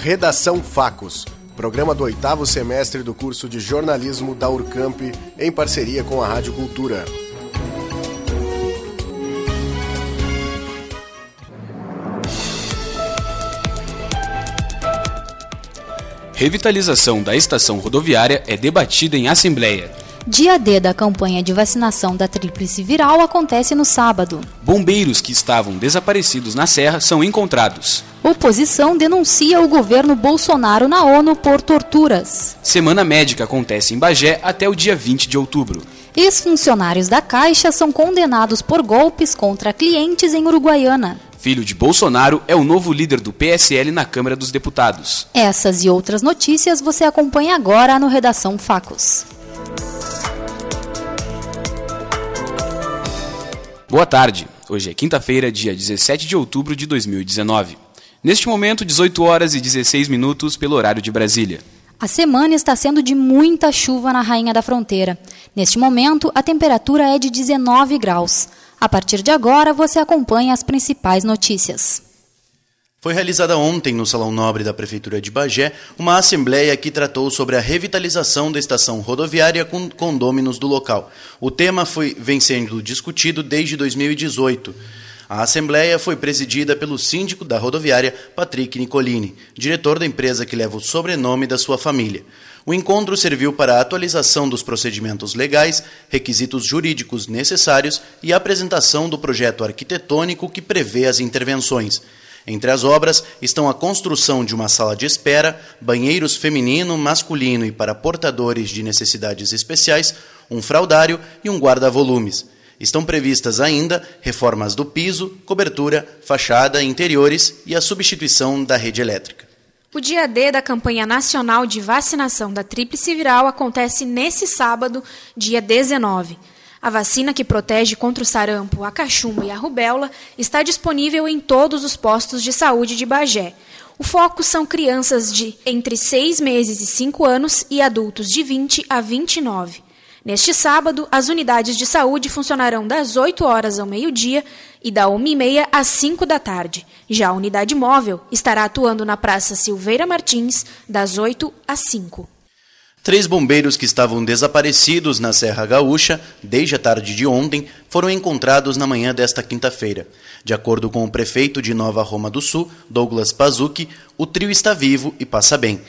Redação Facos, programa do oitavo semestre do curso de jornalismo da Urcamp, em parceria com a Rádio Cultura. Revitalização da estação rodoviária é debatida em Assembleia. Dia D da campanha de vacinação da tríplice viral acontece no sábado. Bombeiros que estavam desaparecidos na Serra são encontrados. Oposição denuncia o governo Bolsonaro na ONU por torturas. Semana médica acontece em Bagé até o dia 20 de outubro. Ex-funcionários da Caixa são condenados por golpes contra clientes em Uruguaiana. Filho de Bolsonaro é o novo líder do PSL na Câmara dos Deputados. Essas e outras notícias você acompanha agora no Redação Facos. Boa tarde. Hoje é quinta-feira, dia 17 de outubro de 2019. Neste momento, 18 horas e 16 minutos pelo horário de Brasília. A semana está sendo de muita chuva na Rainha da Fronteira. Neste momento, a temperatura é de 19 graus. A partir de agora, você acompanha as principais notícias. Foi realizada ontem no Salão Nobre da Prefeitura de Bagé uma assembleia que tratou sobre a revitalização da estação rodoviária com condôminos do local. O tema foi vem sendo discutido desde 2018. A assembleia foi presidida pelo síndico da rodoviária, Patrick Nicolini, diretor da empresa que leva o sobrenome da sua família. O encontro serviu para a atualização dos procedimentos legais, requisitos jurídicos necessários e a apresentação do projeto arquitetônico que prevê as intervenções. Entre as obras estão a construção de uma sala de espera, banheiros feminino, masculino e para portadores de necessidades especiais, um fraudário e um guarda-volumes. Estão previstas ainda reformas do piso, cobertura, fachada, interiores e a substituição da rede elétrica. O dia D da campanha nacional de vacinação da tríplice viral acontece nesse sábado, dia 19. A vacina que protege contra o sarampo, a cachumba e a rubéola está disponível em todos os postos de saúde de Bagé. O foco são crianças de entre 6 meses e 5 anos e adultos de 20 a 29. Neste sábado, as unidades de saúde funcionarão das 8 horas ao meio-dia e da 1h30 às 5 da tarde. Já a unidade móvel estará atuando na Praça Silveira Martins, das 8 às 5. Três bombeiros que estavam desaparecidos na Serra Gaúcha desde a tarde de ontem foram encontrados na manhã desta quinta-feira. De acordo com o prefeito de Nova Roma do Sul, Douglas Pazucchi, o trio está vivo e passa bem.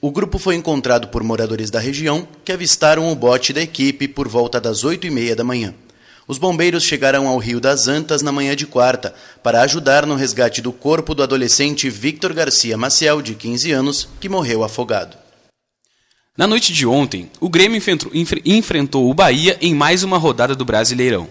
O grupo foi encontrado por moradores da região que avistaram o bote da equipe por volta das oito e meia da manhã. Os bombeiros chegaram ao Rio das Antas na manhã de quarta para ajudar no resgate do corpo do adolescente Victor Garcia Maciel, de 15 anos, que morreu afogado. Na noite de ontem, o Grêmio enfrentou o Bahia em mais uma rodada do Brasileirão.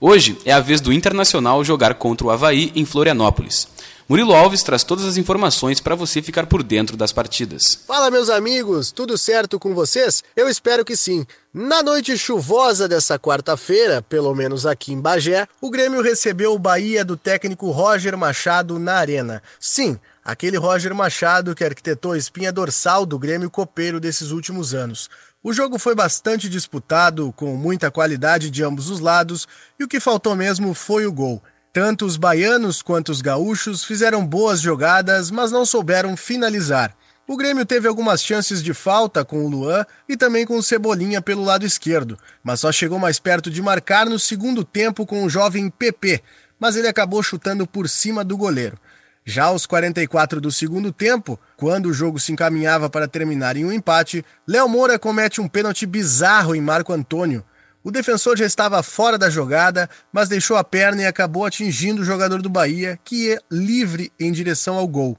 Hoje é a vez do Internacional jogar contra o Havaí em Florianópolis. Murilo Alves traz todas as informações para você ficar por dentro das partidas. Fala, meus amigos, tudo certo com vocês? Eu espero que sim. Na noite chuvosa dessa quarta-feira, pelo menos aqui em Bagé, o Grêmio recebeu o Bahia do técnico Roger Machado na Arena. Sim, aquele Roger Machado que arquitetou a espinha dorsal do Grêmio copeiro desses últimos anos. O jogo foi bastante disputado, com muita qualidade de ambos os lados, e o que faltou mesmo foi o gol. Tanto os baianos quanto os gaúchos fizeram boas jogadas, mas não souberam finalizar. O Grêmio teve algumas chances de falta com o Luan e também com o Cebolinha pelo lado esquerdo, mas só chegou mais perto de marcar no segundo tempo com o jovem PP, mas ele acabou chutando por cima do goleiro. Já aos 44 do segundo tempo, quando o jogo se encaminhava para terminar em um empate, Léo Moura comete um pênalti bizarro em Marco Antônio. O defensor já estava fora da jogada, mas deixou a perna e acabou atingindo o jogador do Bahia, que ia livre em direção ao gol.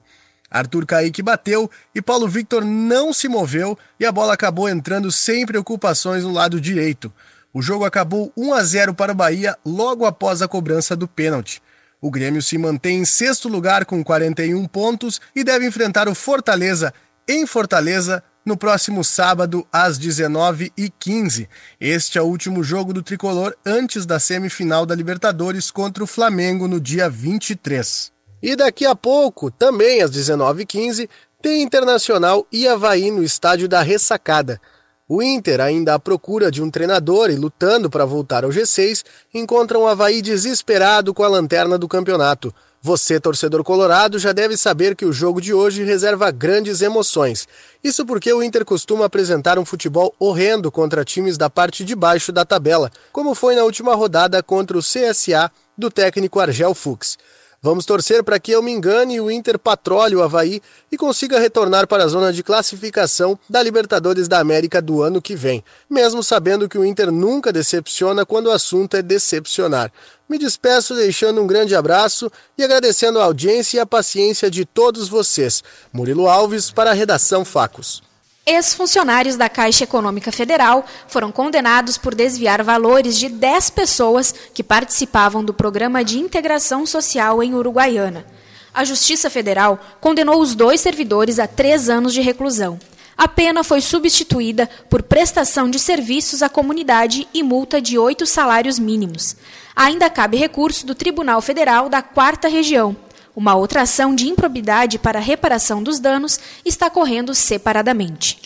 Arthur Caíque bateu e Paulo Victor não se moveu e a bola acabou entrando sem preocupações no lado direito. O jogo acabou 1 a 0 para o Bahia logo após a cobrança do pênalti. O Grêmio se mantém em sexto lugar com 41 pontos e deve enfrentar o Fortaleza em Fortaleza no próximo sábado às 19h15. Este é o último jogo do tricolor antes da semifinal da Libertadores contra o Flamengo no dia 23. E daqui a pouco, também às 19h15, tem Internacional e Havaí no estádio da Ressacada. O Inter, ainda à procura de um treinador e lutando para voltar ao G6, encontra um Havaí desesperado com a lanterna do campeonato. Você, torcedor colorado, já deve saber que o jogo de hoje reserva grandes emoções. Isso porque o Inter costuma apresentar um futebol horrendo contra times da parte de baixo da tabela, como foi na última rodada contra o CSA do técnico Argel Fuchs. Vamos torcer para que eu me engane e o Inter patrole o Havaí e consiga retornar para a zona de classificação da Libertadores da América do ano que vem, mesmo sabendo que o Inter nunca decepciona quando o assunto é decepcionar. Me despeço deixando um grande abraço e agradecendo a audiência e a paciência de todos vocês. Murilo Alves para a redação Facos. Ex-funcionários da Caixa Econômica Federal foram condenados por desviar valores de 10 pessoas que participavam do programa de integração social em Uruguaiana. A Justiça Federal condenou os dois servidores a três anos de reclusão. A pena foi substituída por prestação de serviços à comunidade e multa de oito salários mínimos. Ainda cabe recurso do Tribunal Federal da Quarta Região, uma outra ação de improbidade para reparação dos danos está correndo separadamente.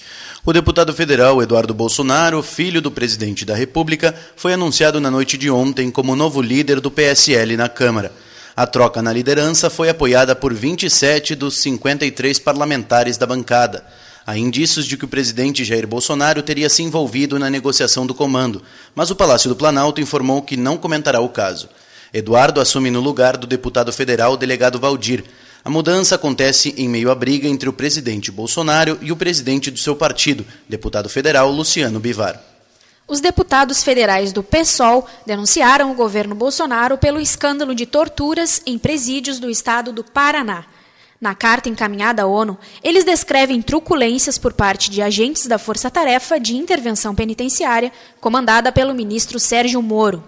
O deputado federal Eduardo Bolsonaro, filho do presidente da República, foi anunciado na noite de ontem como novo líder do PSL na Câmara. A troca na liderança foi apoiada por 27 dos 53 parlamentares da bancada. Há indícios de que o presidente Jair Bolsonaro teria se envolvido na negociação do comando, mas o Palácio do Planalto informou que não comentará o caso. Eduardo assume no lugar do deputado federal delegado Valdir. A mudança acontece em meio à briga entre o presidente Bolsonaro e o presidente do seu partido, deputado federal Luciano Bivar. Os deputados federais do PSOL denunciaram o governo Bolsonaro pelo escândalo de torturas em presídios do estado do Paraná. Na carta encaminhada à ONU, eles descrevem truculências por parte de agentes da Força Tarefa de Intervenção Penitenciária, comandada pelo ministro Sérgio Moro.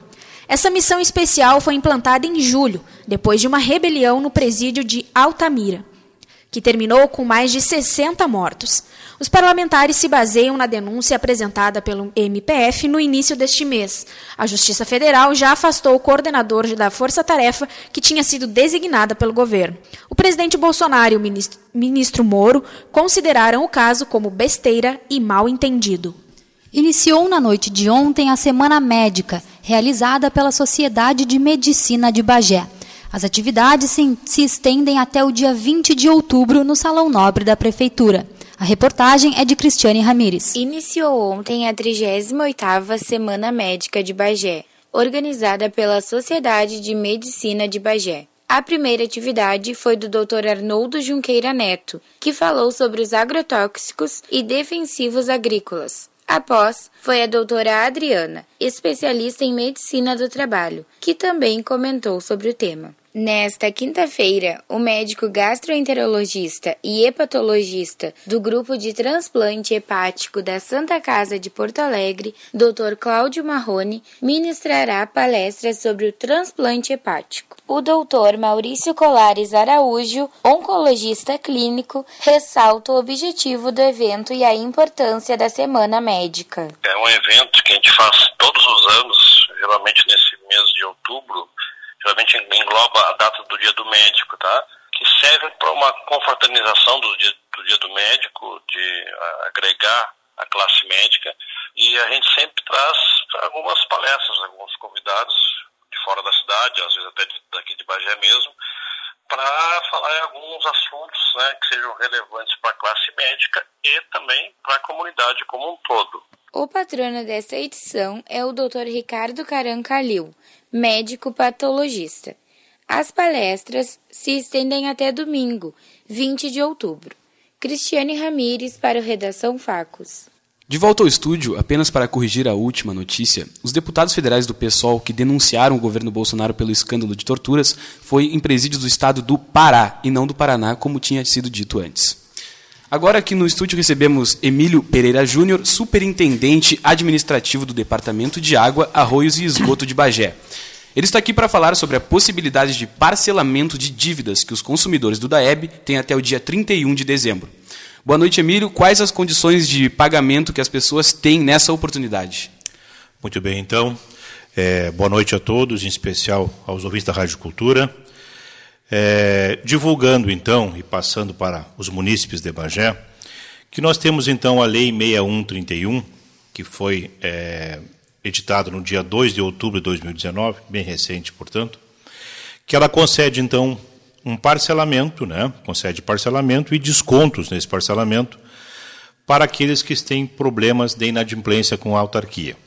Essa missão especial foi implantada em julho, depois de uma rebelião no presídio de Altamira, que terminou com mais de 60 mortos. Os parlamentares se baseiam na denúncia apresentada pelo MPF no início deste mês. A Justiça Federal já afastou o coordenador da Força Tarefa que tinha sido designada pelo governo. O presidente Bolsonaro e o ministro, Moro consideraram o caso como besteira e mal entendido. Iniciou na noite de ontem a Semana Médica, realizada pela Sociedade de Medicina de Bagé. As atividades se, estendem até o dia 20 de outubro no Salão Nobre da Prefeitura. A reportagem é de Cristiane Ramires. Iniciou ontem a 38ª Semana Médica de Bagé, organizada pela Sociedade de Medicina de Bagé. A primeira atividade foi do Dr. Arnoldo Junqueira Neto, que falou sobre os agrotóxicos e defensivos agrícolas. Após, foi a doutora Adriana, especialista em medicina do trabalho, que também comentou sobre o tema. Nesta quinta-feira, o médico gastroenterologista e hepatologista do grupo de transplante hepático da Santa Casa de Porto Alegre, Dr. Cláudio Marrone, ministrará palestras sobre o transplante hepático. O doutor Maurício Colares Araújo, oncologista clínico, ressalta o objetivo do evento e a importância da Semana Médica. É um evento que a gente faz todos os anos, geralmente nesse mês de outubro, geralmente engloba a data do dia do médico, tá? Que serve para uma confraternização do dia, do dia do médico, de uh, agregar a classe médica, e a gente sempre traz algumas palestras, alguns convidados de fora da cidade, às vezes até daqui de Bagé mesmo, para falar em alguns assuntos né, que sejam relevantes para a classe médica e também para a comunidade como um todo. O patrono desta edição é o Dr. Ricardo Caran Calil, médico patologista. As palestras se estendem até domingo, 20 de outubro. Cristiane Ramires para o Redação Facos. De volta ao estúdio, apenas para corrigir a última notícia, os deputados federais do PSOL que denunciaram o governo Bolsonaro pelo escândalo de torturas foi em presídios do estado do Pará e não do Paraná, como tinha sido dito antes. Agora aqui no estúdio recebemos Emílio Pereira Júnior, superintendente administrativo do Departamento de Água, Arroios e Esgoto de Bagé. Ele está aqui para falar sobre a possibilidade de parcelamento de dívidas que os consumidores do DAEB têm até o dia 31 de dezembro. Boa noite, Emílio. Quais as condições de pagamento que as pessoas têm nessa oportunidade? Muito bem, então. É, boa noite a todos, em especial aos ouvintes da Rádio Cultura. É, divulgando, então, e passando para os munícipes de Bagé, que nós temos, então, a Lei 6131, que foi é, editada no dia 2 de outubro de 2019, bem recente, portanto, que ela concede, então, um parcelamento, né, concede parcelamento e descontos nesse parcelamento para aqueles que têm problemas de inadimplência com a autarquia.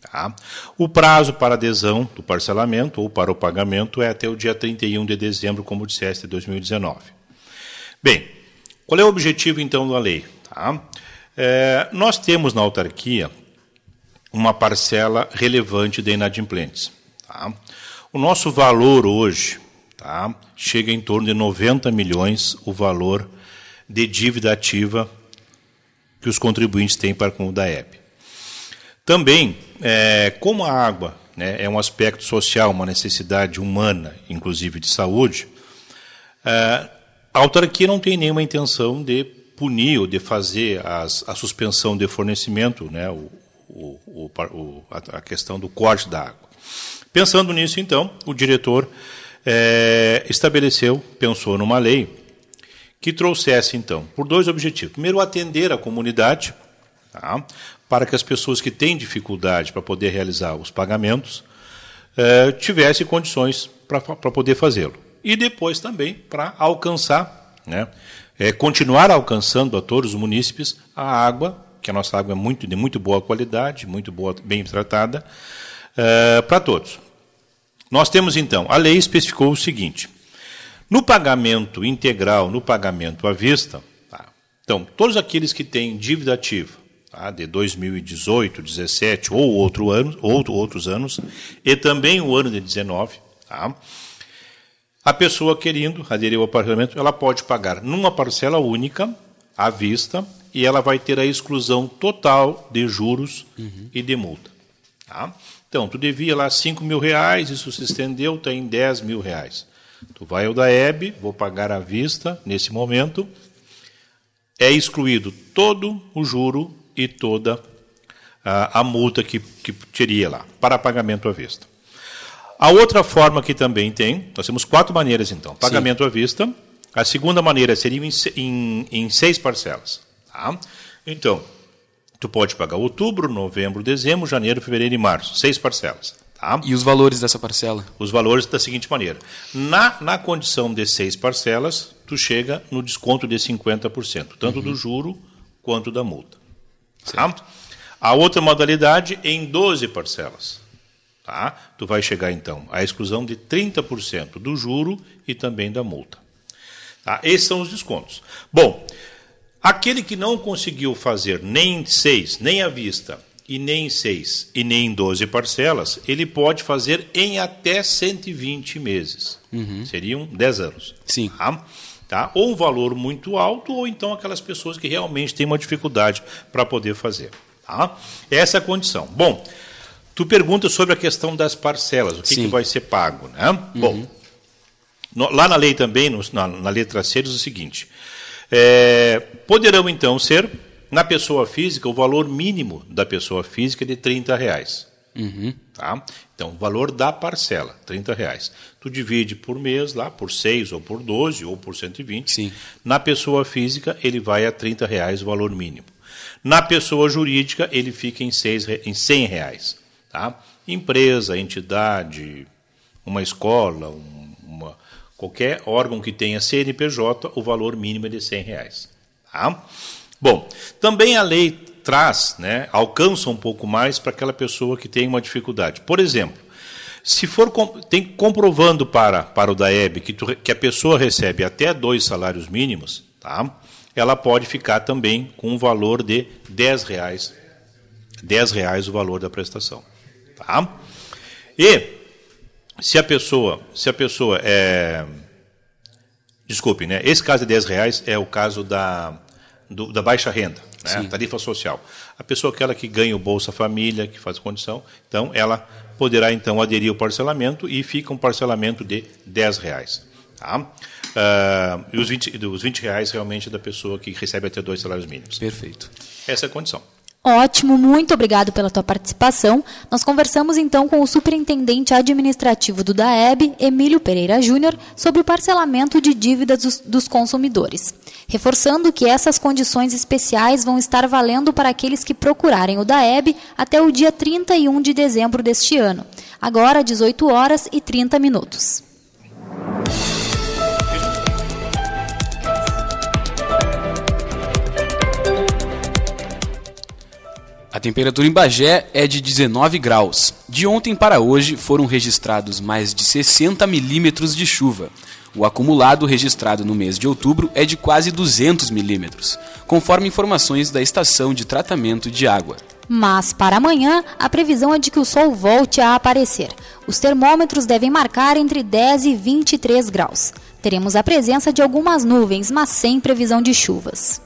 Tá? O prazo para adesão do parcelamento ou para o pagamento é até o dia 31 de dezembro, como disseste, de 2019. Bem, qual é o objetivo então da lei? Tá? É, nós temos na autarquia uma parcela relevante de inadimplentes. Tá? O nosso valor hoje tá, chega em torno de 90 milhões o valor de dívida ativa que os contribuintes têm para com o DAEB. Também, é, como a água né, é um aspecto social, uma necessidade humana, inclusive de saúde, é, a autarquia não tem nenhuma intenção de punir ou de fazer as, a suspensão de fornecimento, né, o, o, o, a questão do corte da água. Pensando nisso, então, o diretor é, estabeleceu, pensou numa lei que trouxesse, então, por dois objetivos. Primeiro, atender a comunidade, tá, para que as pessoas que têm dificuldade para poder realizar os pagamentos é, tivessem condições para poder fazê-lo. E depois também para alcançar, né, é, continuar alcançando a todos os munícipes a água, que a nossa água é muito, de muito boa qualidade, muito boa, bem tratada, é, para todos. Nós temos então, a lei especificou o seguinte: no pagamento integral, no pagamento à vista, tá, então, todos aqueles que têm dívida ativa, tá, de 2018, 17 ou outro ano, outro, outros anos, e também o ano de 19, tá, a pessoa querendo aderir ao parcelamento, ela pode pagar numa parcela única, à vista, e ela vai ter a exclusão total de juros uhum. e de multa. Tá? Então, tu devia lá 5 mil reais, isso se estendeu, está em 10 mil reais. Tu vai ao da EB, vou pagar à vista, nesse momento, é excluído todo o juro e toda a, a multa que, que teria lá, para pagamento à vista. A outra forma que também tem, nós temos quatro maneiras então. Pagamento Sim. à vista. A segunda maneira seria em, em, em seis parcelas. Tá? Então, Tu pode pagar outubro, novembro, dezembro, janeiro, fevereiro e março. Seis parcelas. Tá? E os valores dessa parcela? Os valores da seguinte maneira. Na, na condição de seis parcelas, tu chega no desconto de 50%, tanto uhum. do juro quanto da multa. Tá? A outra modalidade em 12 parcelas. Tá? Tu vai chegar, então, à exclusão de 30% do juro e também da multa. Tá? Esses são os descontos. Bom, Aquele que não conseguiu fazer nem seis, nem à vista, e nem em seis, e nem em 12 parcelas, ele pode fazer em até 120 meses. Uhum. Seriam 10 anos. Sim. Tá? Tá? Ou um valor muito alto, ou então aquelas pessoas que realmente têm uma dificuldade para poder fazer. Tá? Essa é a condição. Bom, tu pergunta sobre a questão das parcelas, o que, que vai ser pago. Né? Uhum. Bom, no, lá na lei também, no, na, na letra C, diz o seguinte: é, poderão então ser, na pessoa física, o valor mínimo da pessoa física é de 30 reais. Uhum. Tá? Então, o valor da parcela, 30 reais. Tu divide por mês lá, por 6 ou por 12 ou por 120. Sim. Na pessoa física, ele vai a 30 reais o valor mínimo. Na pessoa jurídica, ele fica em, 6, em 100 reais. Tá? Empresa, entidade, uma escola, um Qualquer órgão que tenha CNPJ, o valor mínimo é de 100 reais. Tá? Bom, também a lei traz, né, alcança um pouco mais para aquela pessoa que tem uma dificuldade. Por exemplo, se for tem comprovando para, para o DAEB que, tu, que a pessoa recebe até dois salários mínimos, tá? ela pode ficar também com um valor de 10 reais. 10 reais o valor da prestação. Tá? E se a pessoa, se a pessoa é. Desculpe, né? Esse caso de 10 reais é o caso da, do, da baixa renda, né? tarifa social. A pessoa aquela que ganha o Bolsa Família, que faz condição, então ela poderá então aderir ao parcelamento e fica um parcelamento de 10 reais. Tá? Uh, e os 20, os 20 reais realmente é da pessoa que recebe até dois salários mínimos. Perfeito. Essa é a condição. Ótimo, muito obrigado pela tua participação. Nós conversamos então com o superintendente administrativo do DAEB, Emílio Pereira Júnior, sobre o parcelamento de dívidas dos, dos, consumidores, reforçando que essas condições especiais vão estar valendo para aqueles que procurarem o DAEB até o dia 31 de dezembro deste ano, agora 18 horas e 30 minutos. A temperatura em Bagé é de 19 graus. De ontem para hoje foram registrados mais de 60 milímetros de chuva. O acumulado registrado no mês de outubro é de quase 200 milímetros, conforme informações da estação de tratamento de água. Mas para amanhã, a previsão é de que o sol volte a aparecer. Os termômetros devem marcar entre 10 e 23 graus. Teremos a presença de algumas nuvens, mas sem previsão de chuvas.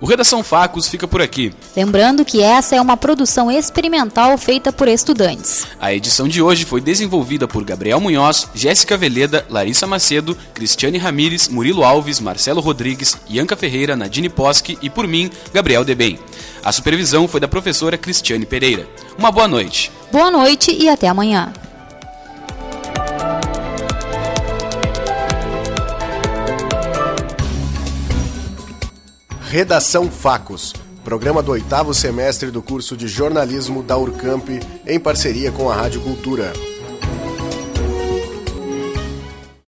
O Redação Facos fica por aqui. Lembrando que essa é uma produção experimental feita por estudantes. A edição de hoje foi desenvolvida por Gabriel Munhoz, Jéssica Veleda, Larissa Macedo, Cristiane Ramires, Murilo Alves, Marcelo Rodrigues, Ianca Ferreira, Nadine Posque e por mim, Gabriel Debem. A supervisão foi da professora Cristiane Pereira. Uma boa noite. Boa noite e até amanhã. Redação Facos, programa do oitavo semestre do curso de jornalismo da Urcamp, em parceria com a Rádio Cultura.